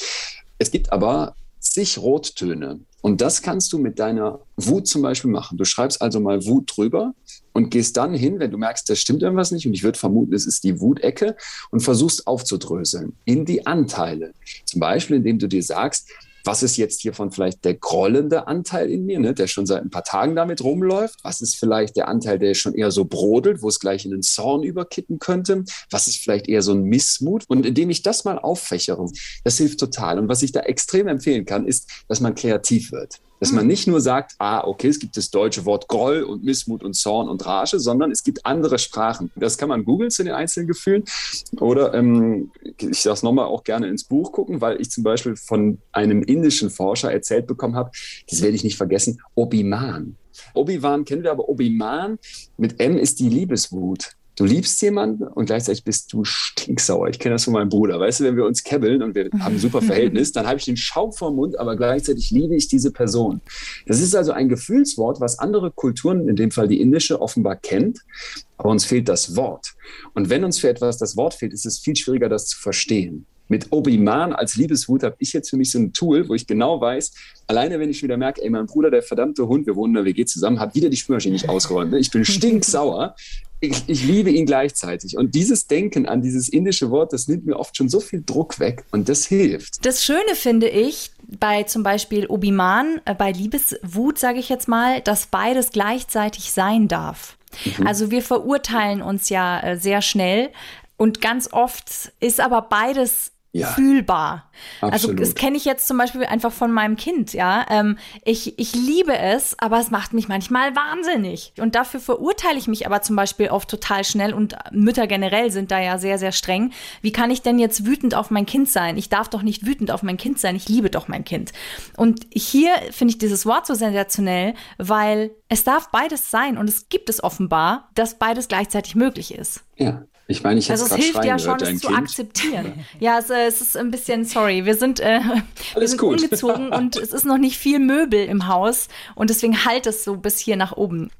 Es gibt aber zig Rottöne. Und das kannst du mit deiner Wut zum Beispiel machen. Du schreibst also mal Wut drüber und gehst dann hin, wenn du merkst, da stimmt irgendwas nicht, und ich würde vermuten, es ist die Wutecke, und versuchst aufzudröseln in die Anteile. Zum Beispiel, indem du dir sagst, was ist jetzt hiervon vielleicht der grollende Anteil in mir, ne, der schon seit ein paar Tagen damit rumläuft? Was ist vielleicht der Anteil, der schon eher so brodelt, wo es gleich in den Zorn überkippen könnte? Was ist vielleicht eher so ein Missmut? Und indem ich das mal auffächere, das hilft total. Und was ich da extrem empfehlen kann, ist, dass man kreativ wird. Dass man hm. nicht nur sagt, ah, okay, es gibt das deutsche Wort Groll und Missmut und Zorn und Rage, sondern es gibt andere Sprachen. Das kann man googeln zu den einzelnen Gefühlen. Oder ähm, ich sage es nochmal auch gerne ins Buch gucken, weil ich zum Beispiel von einem indischen Forscher erzählt bekommen habe, das werde ich nicht vergessen, Obiman. Obi-Wan kennen wir, aber Obi-Man mit M ist die Liebeswut du liebst jemanden und gleichzeitig bist du stinksauer. Ich kenne das von meinem Bruder. Weißt du, wenn wir uns kebbeln und wir *laughs* haben ein super Verhältnis, dann habe ich den Schaum vor Mund, aber gleichzeitig liebe ich diese Person. Das ist also ein Gefühlswort, was andere Kulturen, in dem Fall die indische, offenbar kennt. Aber uns fehlt das Wort. Und wenn uns für etwas das Wort fehlt, ist es viel schwieriger, das zu verstehen. Mit Obi-Man als Liebeshut habe ich jetzt für mich so ein Tool, wo ich genau weiß, alleine wenn ich wieder merke, ey, mein Bruder, der verdammte Hund, wir wohnen in der WG zusammen, hat wieder die Spülmaschine nicht ausgeräumt. Ne? Ich bin *laughs* stinksauer. Ich, ich, liebe ihn gleichzeitig. Und dieses Denken an dieses indische Wort, das nimmt mir oft schon so viel Druck weg und das hilft. Das Schöne finde ich bei zum Beispiel Obi-Man, äh, bei Liebeswut, sage ich jetzt mal, dass beides gleichzeitig sein darf. Mhm. Also wir verurteilen uns ja äh, sehr schnell und ganz oft ist aber beides ja, fühlbar. Also absolut. Also das kenne ich jetzt zum Beispiel einfach von meinem Kind, ja. Ähm, ich, ich liebe es, aber es macht mich manchmal wahnsinnig. Und dafür verurteile ich mich aber zum Beispiel oft total schnell und Mütter generell sind da ja sehr, sehr streng. Wie kann ich denn jetzt wütend auf mein Kind sein? Ich darf doch nicht wütend auf mein Kind sein, ich liebe doch mein Kind. Und hier finde ich dieses Wort so sensationell, weil es darf beides sein und es gibt es offenbar, dass beides gleichzeitig möglich ist. Ja, ich meine, ich Also es hilft ja schon, es zu kind. akzeptieren. *laughs* *laughs* Ja, es, äh, es, ist ein bisschen, sorry, wir sind, äh, *laughs* wir sind gut. umgezogen und es ist noch nicht viel Möbel im Haus und deswegen halt es so bis hier nach oben.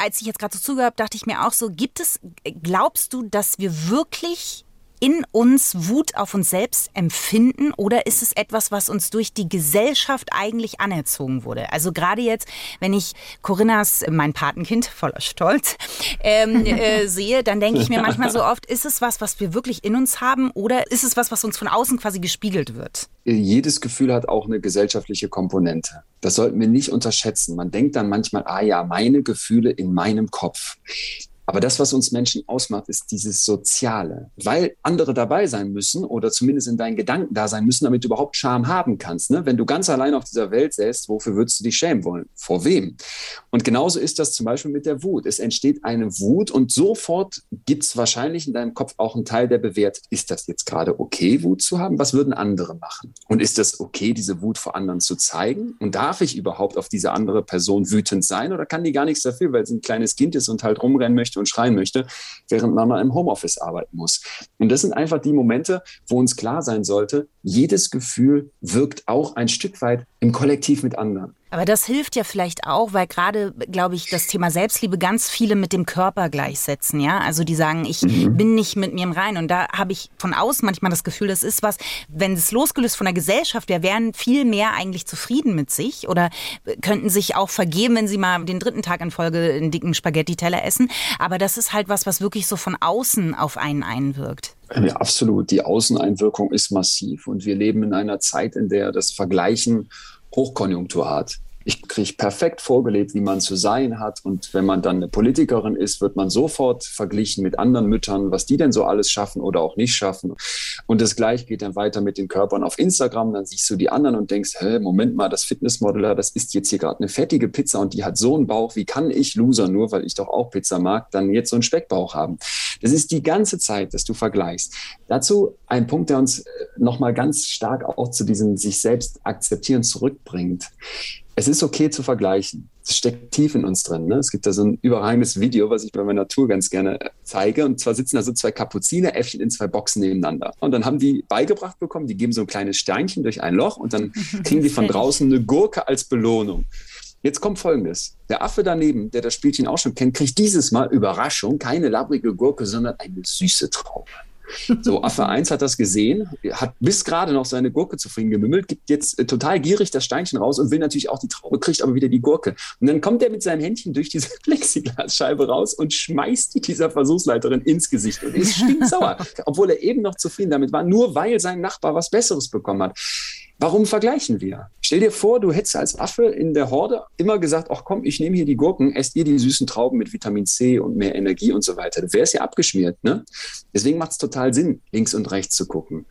Als ich jetzt gerade so zugehört habe, dachte ich mir auch so, gibt es, glaubst du, dass wir wirklich in uns Wut auf uns selbst empfinden oder ist es etwas, was uns durch die Gesellschaft eigentlich anerzogen wurde? Also gerade jetzt, wenn ich Corinnas, mein Patenkind, voller Stolz, ähm, *laughs* äh, sehe, dann denke ich mir manchmal so oft, ist es was, was wir wirklich in uns haben oder ist es was, was uns von außen quasi gespiegelt wird? Jedes Gefühl hat auch eine gesellschaftliche Komponente. Das sollten wir nicht unterschätzen. Man denkt dann manchmal, ah ja, meine Gefühle in meinem Kopf. Aber das, was uns Menschen ausmacht, ist dieses Soziale. Weil andere dabei sein müssen oder zumindest in deinen Gedanken da sein müssen, damit du überhaupt Scham haben kannst. Ne? Wenn du ganz allein auf dieser Welt säßt, wofür würdest du dich schämen wollen? Vor wem? Und genauso ist das zum Beispiel mit der Wut. Es entsteht eine Wut und sofort gibt es wahrscheinlich in deinem Kopf auch einen Teil, der bewertet, ist das jetzt gerade okay, Wut zu haben? Was würden andere machen? Und ist das okay, diese Wut vor anderen zu zeigen? Und darf ich überhaupt auf diese andere Person wütend sein oder kann die gar nichts dafür, weil sie ein kleines Kind ist und halt rumrennen möchte? Möchte und schreien möchte, während Mama im Homeoffice arbeiten muss. Und das sind einfach die Momente, wo uns klar sein sollte, jedes Gefühl wirkt auch ein Stück weit im Kollektiv mit anderen. Aber das hilft ja vielleicht auch, weil gerade, glaube ich, das Thema Selbstliebe ganz viele mit dem Körper gleichsetzen, ja. Also die sagen, ich mhm. bin nicht mit mir im Rein. Und da habe ich von außen manchmal das Gefühl, das ist was, wenn es losgelöst von der Gesellschaft wäre, wären viel mehr eigentlich zufrieden mit sich oder könnten sich auch vergeben, wenn sie mal den dritten Tag in Folge einen dicken Spaghetti-Teller essen. Aber das ist halt was, was wirklich so von außen auf einen einwirkt. Ja, absolut. Die Außeneinwirkung ist massiv und wir leben in einer Zeit, in der das Vergleichen Hochkonjunktur hat ich kriege perfekt vorgelebt, wie man zu sein hat. Und wenn man dann eine Politikerin ist, wird man sofort verglichen mit anderen Müttern, was die denn so alles schaffen oder auch nicht schaffen. Und das gleiche geht dann weiter mit den Körpern auf Instagram. Dann siehst du die anderen und denkst, hä, Moment mal, das Fitnessmodel, das isst jetzt hier gerade eine fettige Pizza und die hat so einen Bauch. Wie kann ich, Loser, nur weil ich doch auch Pizza mag, dann jetzt so einen Speckbauch haben? Das ist die ganze Zeit, dass du vergleichst. Dazu ein Punkt, der uns äh, nochmal ganz stark auch zu diesem sich selbst akzeptieren zurückbringt es ist okay zu vergleichen. Es steckt tief in uns drin. Ne? Es gibt da so ein überragendes Video, was ich bei meiner Tour ganz gerne äh, zeige. Und zwar sitzen da so zwei Kapuzineräffchen in zwei Boxen nebeneinander. Und dann haben die beigebracht bekommen, die geben so ein kleines Steinchen durch ein Loch und dann *laughs* kriegen die von draußen eine Gurke als Belohnung. Jetzt kommt Folgendes. Der Affe daneben, der das Spielchen auch schon kennt, kriegt dieses Mal Überraschung keine labrige Gurke, sondern eine süße Traube. So, Affe 1 hat das gesehen, hat bis gerade noch seine Gurke zufrieden gemümmelt, gibt jetzt äh, total gierig das Steinchen raus und will natürlich auch die Traube, kriegt aber wieder die Gurke. Und dann kommt er mit seinem Händchen durch diese *laughs* Plexiglasscheibe raus und schmeißt die dieser Versuchsleiterin ins Gesicht und ist stinksauer, obwohl er eben noch zufrieden damit war, nur weil sein Nachbar was Besseres bekommen hat. Warum vergleichen wir? Stell dir vor, du hättest als Affe in der Horde immer gesagt, ach komm, ich nehme hier die Gurken, esst ihr die süßen Trauben mit Vitamin C und mehr Energie und so weiter. Du wärst ja abgeschmiert. Ne? Deswegen macht es total Sinn, links und rechts zu gucken.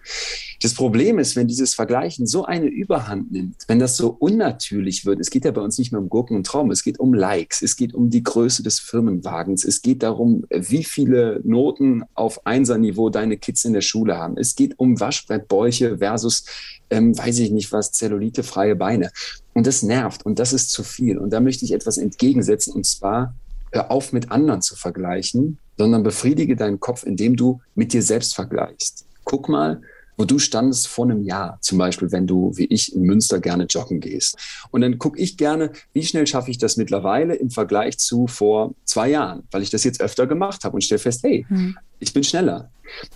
Das Problem ist, wenn dieses Vergleichen so eine Überhand nimmt, wenn das so unnatürlich wird, es geht ja bei uns nicht mehr um Gurken und Trauben, es geht um Likes, es geht um die Größe des Firmenwagens, es geht darum, wie viele Noten auf Einser-Niveau deine Kids in der Schule haben, es geht um Waschbrettbäuche versus ähm, weiß ich nicht was, zellulitefreie Beine. Und das nervt und das ist zu viel. Und da möchte ich etwas entgegensetzen und zwar hör auf mit anderen zu vergleichen, sondern befriedige deinen Kopf, indem du mit dir selbst vergleichst. Guck mal, wo du standest vor einem Jahr, zum Beispiel, wenn du wie ich in Münster gerne joggen gehst. Und dann gucke ich gerne, wie schnell schaffe ich das mittlerweile im Vergleich zu vor zwei Jahren, weil ich das jetzt öfter gemacht habe und stelle fest, hey, hm. Ich bin schneller.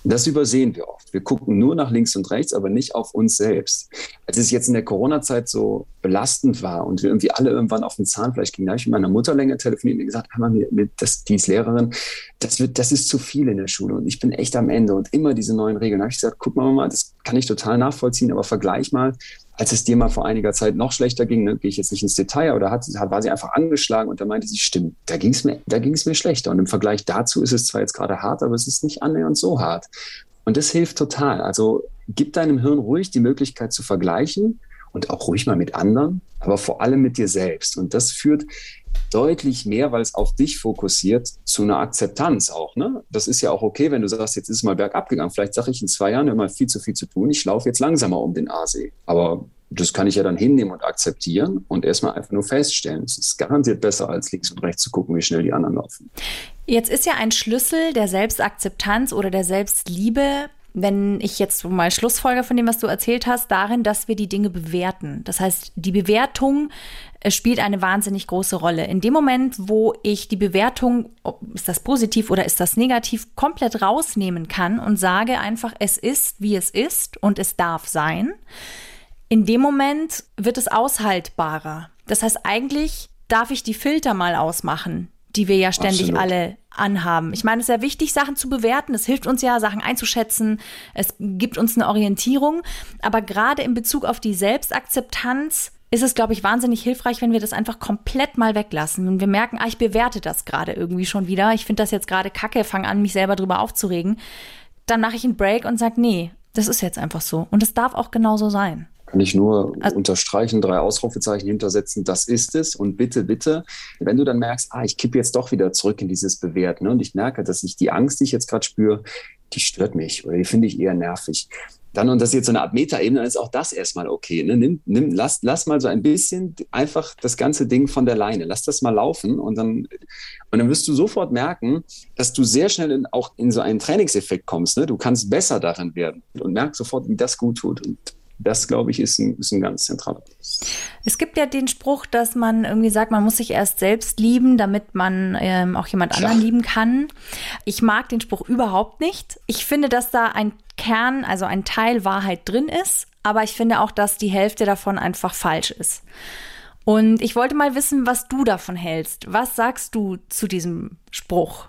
Das übersehen wir oft. Wir gucken nur nach links und rechts, aber nicht auf uns selbst. Als es jetzt in der Corona-Zeit so belastend war und wir irgendwie alle irgendwann auf den Zahnfleisch gingen, da habe ich mit meiner Mutter länger telefoniert und gesagt, mit, das, die ist Lehrerin, das, wird, das ist zu viel in der Schule und ich bin echt am Ende und immer diese neuen Regeln. Da habe ich gesagt, guck mal, mal, das kann ich total nachvollziehen, aber vergleich mal, als es dir mal vor einiger Zeit noch schlechter ging, ne, gehe ich jetzt nicht ins Detail, oder hat, war sie einfach angeschlagen und da meinte sie, stimmt, da ging es mir, da ging es mir schlechter. Und im Vergleich dazu ist es zwar jetzt gerade hart, aber es ist nicht annähernd so hart. Und das hilft total. Also gib deinem Hirn ruhig die Möglichkeit zu vergleichen und auch ruhig mal mit anderen, aber vor allem mit dir selbst. Und das führt deutlich mehr, weil es auf dich fokussiert, zu einer Akzeptanz auch. Ne? Das ist ja auch okay, wenn du sagst, jetzt ist es mal bergab gegangen. Vielleicht sage ich in zwei Jahren immer viel zu viel zu tun. Ich laufe jetzt langsamer um den Aasee. Aber das kann ich ja dann hinnehmen und akzeptieren und erstmal einfach nur feststellen. Es ist garantiert besser, als links und rechts zu gucken, wie schnell die anderen laufen. Jetzt ist ja ein Schlüssel der Selbstakzeptanz oder der Selbstliebe wenn ich jetzt mal Schlussfolger von dem, was du erzählt hast, darin, dass wir die Dinge bewerten. Das heißt, die Bewertung äh, spielt eine wahnsinnig große Rolle. In dem Moment, wo ich die Bewertung, ist das positiv oder ist das negativ, komplett rausnehmen kann und sage einfach, es ist, wie es ist und es darf sein, in dem Moment wird es aushaltbarer. Das heißt, eigentlich darf ich die Filter mal ausmachen, die wir ja ständig Absolut. alle anhaben. Ich meine, es ist ja wichtig, Sachen zu bewerten. Es hilft uns ja, Sachen einzuschätzen. Es gibt uns eine Orientierung. Aber gerade in Bezug auf die Selbstakzeptanz ist es, glaube ich, wahnsinnig hilfreich, wenn wir das einfach komplett mal weglassen und wir merken, ah, ich bewerte das gerade irgendwie schon wieder. Ich finde das jetzt gerade kacke, fange an, mich selber drüber aufzuregen. Dann mache ich einen Break und sage, nee, das ist jetzt einfach so. Und es darf auch genauso sein. Kann ich nur also, unterstreichen, drei Ausrufezeichen hintersetzen, das ist es. Und bitte, bitte, wenn du dann merkst, ah, ich kippe jetzt doch wieder zurück in dieses Bewerten ne, und ich merke, dass ich die Angst, die ich jetzt gerade spüre, die stört mich oder die finde ich eher nervig. Dann, und das ist jetzt so eine Art Metaebene, dann ist auch das erstmal okay. Ne? Nimm, nimm, lass, lass mal so ein bisschen einfach das ganze Ding von der Leine. Lass das mal laufen und dann, und dann wirst du sofort merken, dass du sehr schnell in, auch in so einen Trainingseffekt kommst. Ne? Du kannst besser darin werden und merkst sofort, wie das gut tut. Und das, glaube ich, ist ein, ist ein ganz zentraler Punkt. Es gibt ja den Spruch, dass man irgendwie sagt, man muss sich erst selbst lieben, damit man ähm, auch jemand anderen ja. lieben kann. Ich mag den Spruch überhaupt nicht. Ich finde, dass da ein Kern, also ein Teil Wahrheit drin ist, aber ich finde auch, dass die Hälfte davon einfach falsch ist. Und ich wollte mal wissen, was du davon hältst. Was sagst du zu diesem Spruch?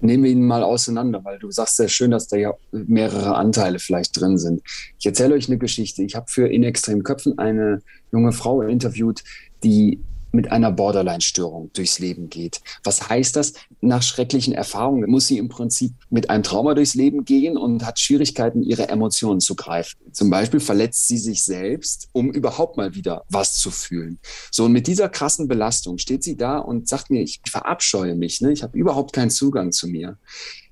Nehmen wir ihn mal auseinander, weil du sagst sehr schön, dass da ja mehrere Anteile vielleicht drin sind. Ich erzähle euch eine Geschichte. Ich habe für In Extrem Köpfen eine junge Frau interviewt, die mit einer Borderline-Störung durchs Leben geht. Was heißt das? Nach schrecklichen Erfahrungen muss sie im Prinzip mit einem Trauma durchs Leben gehen und hat Schwierigkeiten, ihre Emotionen zu greifen. Zum Beispiel verletzt sie sich selbst, um überhaupt mal wieder was zu fühlen. So, und mit dieser krassen Belastung steht sie da und sagt mir, ich verabscheue mich, ne? ich habe überhaupt keinen Zugang zu mir.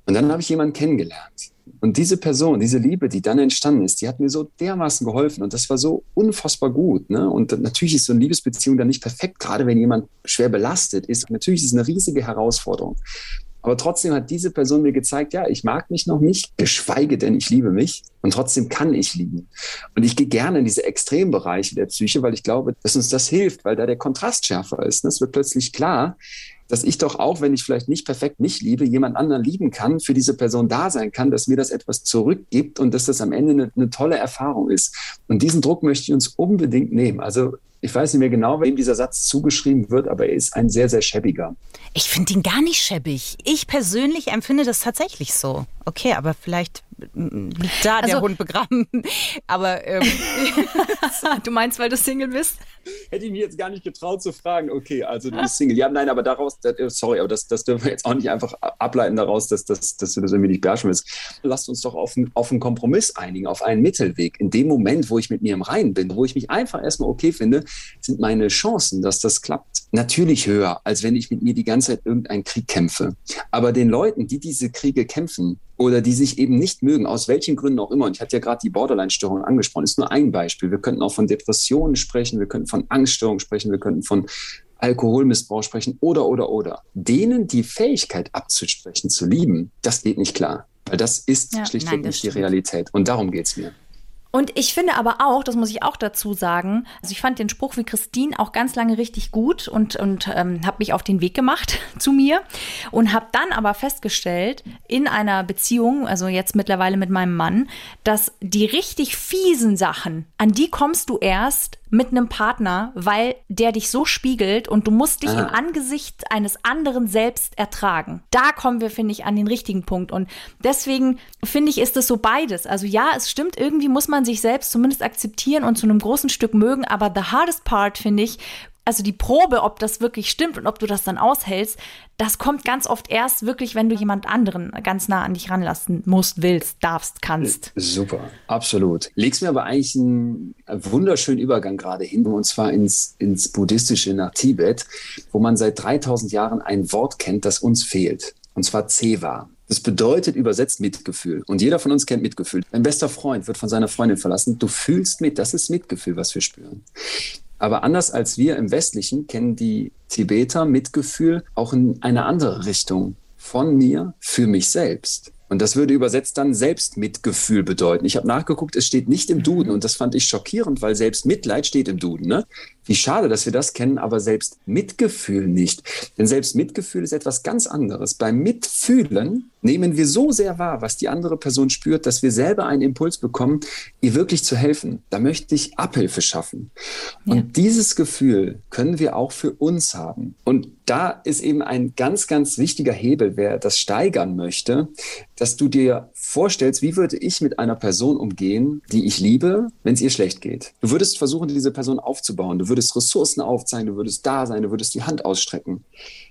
Und dann habe ich jemanden kennengelernt und diese Person, diese Liebe, die dann entstanden ist, die hat mir so dermaßen geholfen und das war so unfassbar gut. Ne? Und natürlich ist so eine Liebesbeziehung dann nicht perfekt, gerade wenn jemand schwer belastet ist. Natürlich ist es eine riesige Herausforderung. Aber trotzdem hat diese Person mir gezeigt, ja, ich mag mich noch nicht, geschweige denn ich liebe mich und trotzdem kann ich lieben. Und ich gehe gerne in diese Extrembereiche der Psyche, weil ich glaube, dass uns das hilft, weil da der Kontrast schärfer ist. Es wird plötzlich klar, dass ich doch auch, wenn ich vielleicht nicht perfekt mich liebe, jemand anderen lieben kann, für diese Person da sein kann, dass mir das etwas zurückgibt und dass das am Ende eine, eine tolle Erfahrung ist. Und diesen Druck möchte ich uns unbedingt nehmen. Also ich weiß nicht mehr genau, wem dieser Satz zugeschrieben wird, aber er ist ein sehr, sehr schäbiger. Ich finde ihn gar nicht schäbig. Ich persönlich empfinde das tatsächlich so. Okay, aber vielleicht liegt da also, der Hund begraben. *laughs* Aber ähm, *laughs* du meinst, weil du Single bist? Hätte ich mich jetzt gar nicht getraut zu fragen. Okay, also du bist Single. Ja, nein, aber daraus, äh, sorry, aber das, das dürfen wir jetzt auch nicht einfach ableiten daraus, dass, dass, dass du das irgendwie nicht beherrschen willst. Lasst uns doch auf, auf einen Kompromiss einigen, auf einen Mittelweg. In dem Moment, wo ich mit mir im Reinen bin, wo ich mich einfach erstmal okay finde, sind meine Chancen, dass das klappt, natürlich höher, als wenn ich mit mir die ganze Zeit irgendeinen Krieg kämpfe. Aber den Leuten, die diese Kriege kämpfen, oder die sich eben nicht mögen, aus welchen Gründen auch immer. Und ich hatte ja gerade die Borderline-Störung angesprochen, ist nur ein Beispiel. Wir könnten auch von Depressionen sprechen, wir könnten von Angststörungen sprechen, wir könnten von Alkoholmissbrauch sprechen oder, oder, oder. Denen die Fähigkeit abzusprechen, zu lieben, das geht nicht klar. Weil das ist ja, schlichtweg nein, das nicht stimmt. die Realität. Und darum geht es mir. Und ich finde aber auch, das muss ich auch dazu sagen, also ich fand den Spruch wie Christine auch ganz lange richtig gut und, und ähm, habe mich auf den Weg gemacht *laughs* zu mir und habe dann aber festgestellt in einer Beziehung, also jetzt mittlerweile mit meinem Mann, dass die richtig fiesen Sachen, an die kommst du erst, mit einem Partner, weil der dich so spiegelt und du musst dich ah. im Angesicht eines anderen selbst ertragen. Da kommen wir, finde ich, an den richtigen Punkt. Und deswegen finde ich, ist es so beides. Also ja, es stimmt, irgendwie muss man sich selbst zumindest akzeptieren und zu einem großen Stück mögen, aber the hardest part, finde ich, also die Probe, ob das wirklich stimmt und ob du das dann aushältst, das kommt ganz oft erst wirklich, wenn du jemand anderen ganz nah an dich ranlassen musst, willst, darfst, kannst. Super, absolut. Legst mir aber eigentlich einen wunderschönen Übergang gerade hin, und zwar ins, ins Buddhistische nach Tibet, wo man seit 3000 Jahren ein Wort kennt, das uns fehlt. Und zwar Zewa. Das bedeutet übersetzt Mitgefühl. Und jeder von uns kennt Mitgefühl. Ein bester Freund wird von seiner Freundin verlassen. Du fühlst mit. Das ist Mitgefühl, was wir spüren. Aber anders als wir im Westlichen kennen die Tibeter Mitgefühl auch in eine andere Richtung. Von mir für mich selbst. Und das würde übersetzt dann Selbstmitgefühl bedeuten. Ich habe nachgeguckt, es steht nicht im Duden und das fand ich schockierend, weil Selbstmitleid steht im Duden. Ne? Wie schade, dass wir das kennen, aber Selbstmitgefühl nicht. Denn Selbstmitgefühl ist etwas ganz anderes. Beim Mitfühlen nehmen wir so sehr wahr, was die andere Person spürt, dass wir selber einen Impuls bekommen, ihr wirklich zu helfen. Da möchte ich Abhilfe schaffen. Ja. Und dieses Gefühl können wir auch für uns haben. Und da ist eben ein ganz, ganz wichtiger Hebel, wer das steigern möchte, dass du dir vorstellst, wie würde ich mit einer Person umgehen, die ich liebe, wenn es ihr schlecht geht. Du würdest versuchen, diese Person aufzubauen. Du würdest Ressourcen aufzeigen, du würdest da sein, du würdest die Hand ausstrecken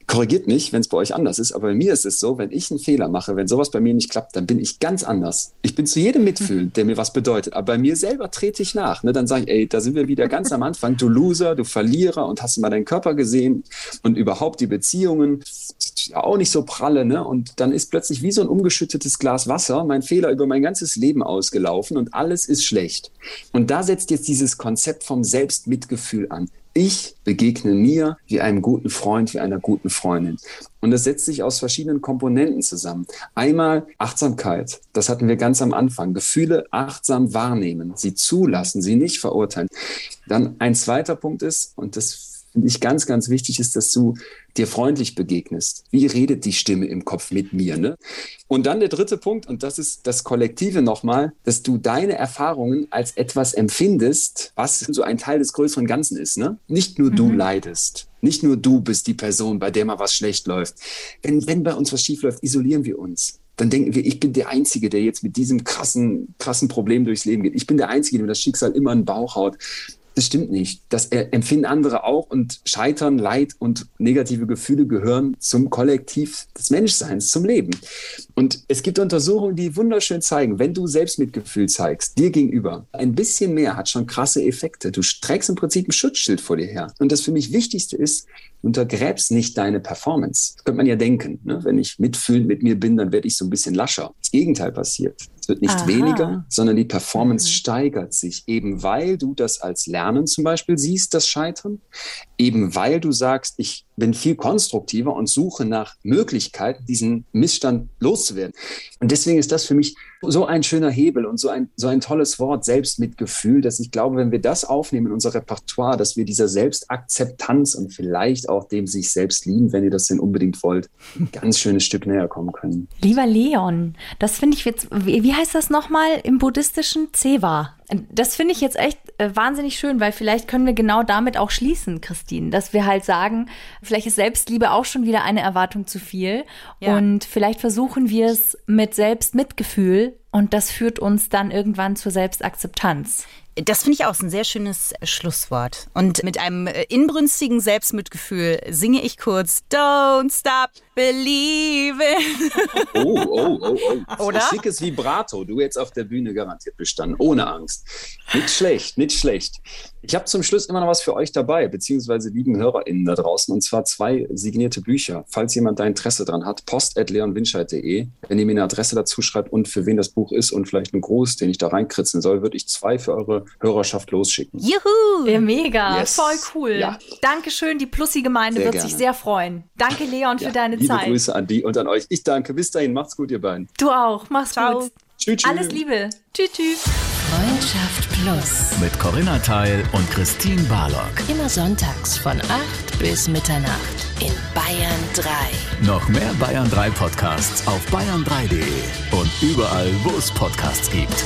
korrigiert mich, wenn es bei euch anders ist, aber bei mir ist es so, wenn ich einen Fehler mache, wenn sowas bei mir nicht klappt, dann bin ich ganz anders. Ich bin zu jedem mitfühlen, der mir was bedeutet, aber bei mir selber trete ich nach. Ne? Dann sage ich, ey, da sind wir wieder ganz am Anfang, du Loser, du Verlierer und hast mal deinen Körper gesehen und überhaupt die Beziehungen. auch nicht so pralle, ne? Und dann ist plötzlich wie so ein umgeschüttetes Glas Wasser mein Fehler über mein ganzes Leben ausgelaufen und alles ist schlecht. Und da setzt jetzt dieses Konzept vom Selbstmitgefühl an. Ich begegne mir wie einem guten Freund, wie einer guten Freundin. Und das setzt sich aus verschiedenen Komponenten zusammen. Einmal Achtsamkeit, das hatten wir ganz am Anfang. Gefühle achtsam wahrnehmen, sie zulassen, sie nicht verurteilen. Dann ein zweiter Punkt ist, und das finde ich ganz, ganz wichtig ist, dass du dir freundlich begegnest. Wie redet die Stimme im Kopf mit mir? Ne? Und dann der dritte Punkt, und das ist das Kollektive nochmal, dass du deine Erfahrungen als etwas empfindest, was so ein Teil des größeren Ganzen ist. Ne? Nicht nur du mhm. leidest. Nicht nur du bist die Person, bei der mal was schlecht läuft. Wenn, wenn bei uns was schief läuft, isolieren wir uns dann denken wir, ich bin der Einzige, der jetzt mit diesem krassen, krassen Problem durchs Leben geht. Ich bin der Einzige, dem das Schicksal immer einen Bauch haut. Das stimmt nicht. Das empfinden andere auch und Scheitern, Leid und negative Gefühle gehören zum Kollektiv des Menschseins, zum Leben. Und es gibt Untersuchungen, die wunderschön zeigen, wenn du Selbstmitgefühl zeigst, dir gegenüber, ein bisschen mehr hat schon krasse Effekte. Du trägst im Prinzip ein Schutzschild vor dir her. Und das für mich Wichtigste ist, untergräbst nicht deine Performance. Das könnte man ja denken. Ne? Wenn ich mitfühlend mit mir bin, dann werde ich so ein bisschen lascher. Das Gegenteil passiert. Es wird nicht Aha. weniger, sondern die Performance mhm. steigert sich, eben weil du das als Lernen zum Beispiel siehst, das Scheitern, eben weil du sagst, ich bin viel konstruktiver und suche nach Möglichkeiten, diesen Missstand loszuwerden. Und deswegen ist das für mich so ein schöner Hebel und so ein, so ein tolles Wort, Selbstmitgefühl, dass ich glaube, wenn wir das aufnehmen in unser Repertoire, dass wir dieser Selbstakzeptanz und vielleicht auch dem sich selbst lieben, wenn ihr das denn unbedingt wollt, ein ganz schönes Stück näher kommen können. Lieber Leon, das finde ich jetzt, wie heißt das nochmal im buddhistischen? Zewa. Das finde ich jetzt echt äh, wahnsinnig schön, weil vielleicht können wir genau damit auch schließen, Christine, dass wir halt sagen, vielleicht ist Selbstliebe auch schon wieder eine Erwartung zu viel ja. und vielleicht versuchen wir es mit Selbstmitgefühl und das führt uns dann irgendwann zur Selbstakzeptanz. Das finde ich auch ein sehr schönes Schlusswort. Und mit einem äh, inbrünstigen Selbstmitgefühl singe ich kurz Don't Stop Believing. Oh, oh, oh, oh. *laughs* Oder? Schickes Vibrato. Du jetzt auf der Bühne garantiert bestanden. Ohne Angst. Nicht schlecht, nicht schlecht. Ich habe zum Schluss immer noch was für euch dabei, beziehungsweise lieben HörerInnen da draußen, und zwar zwei signierte Bücher. Falls jemand da Interesse dran hat, post.leonwinscheid.de. Wenn ihr mir eine Adresse dazu schreibt und für wen das Buch ist und vielleicht einen Gruß, den ich da reinkritzen soll, würde ich zwei für eure Hörerschaft losschicken. Juhu! Ja, mega, yes. voll cool. Ja. Dankeschön, die Plussi-Gemeinde wird gerne. sich sehr freuen. Danke, Leon, für ja, deine liebe Zeit. Grüße an die und an euch. Ich danke. Bis dahin, macht's gut, ihr beiden. Du auch, mach's Ciao. gut. Tschüss. Alles Liebe. Tschüss, tschüss. Freundschaft Plus. Mit Corinna Teil und Christine Barlock. Immer sonntags von 8 bis Mitternacht in Bayern 3. Noch mehr Bayern 3 Podcasts auf bayern3.de und überall, wo es Podcasts gibt.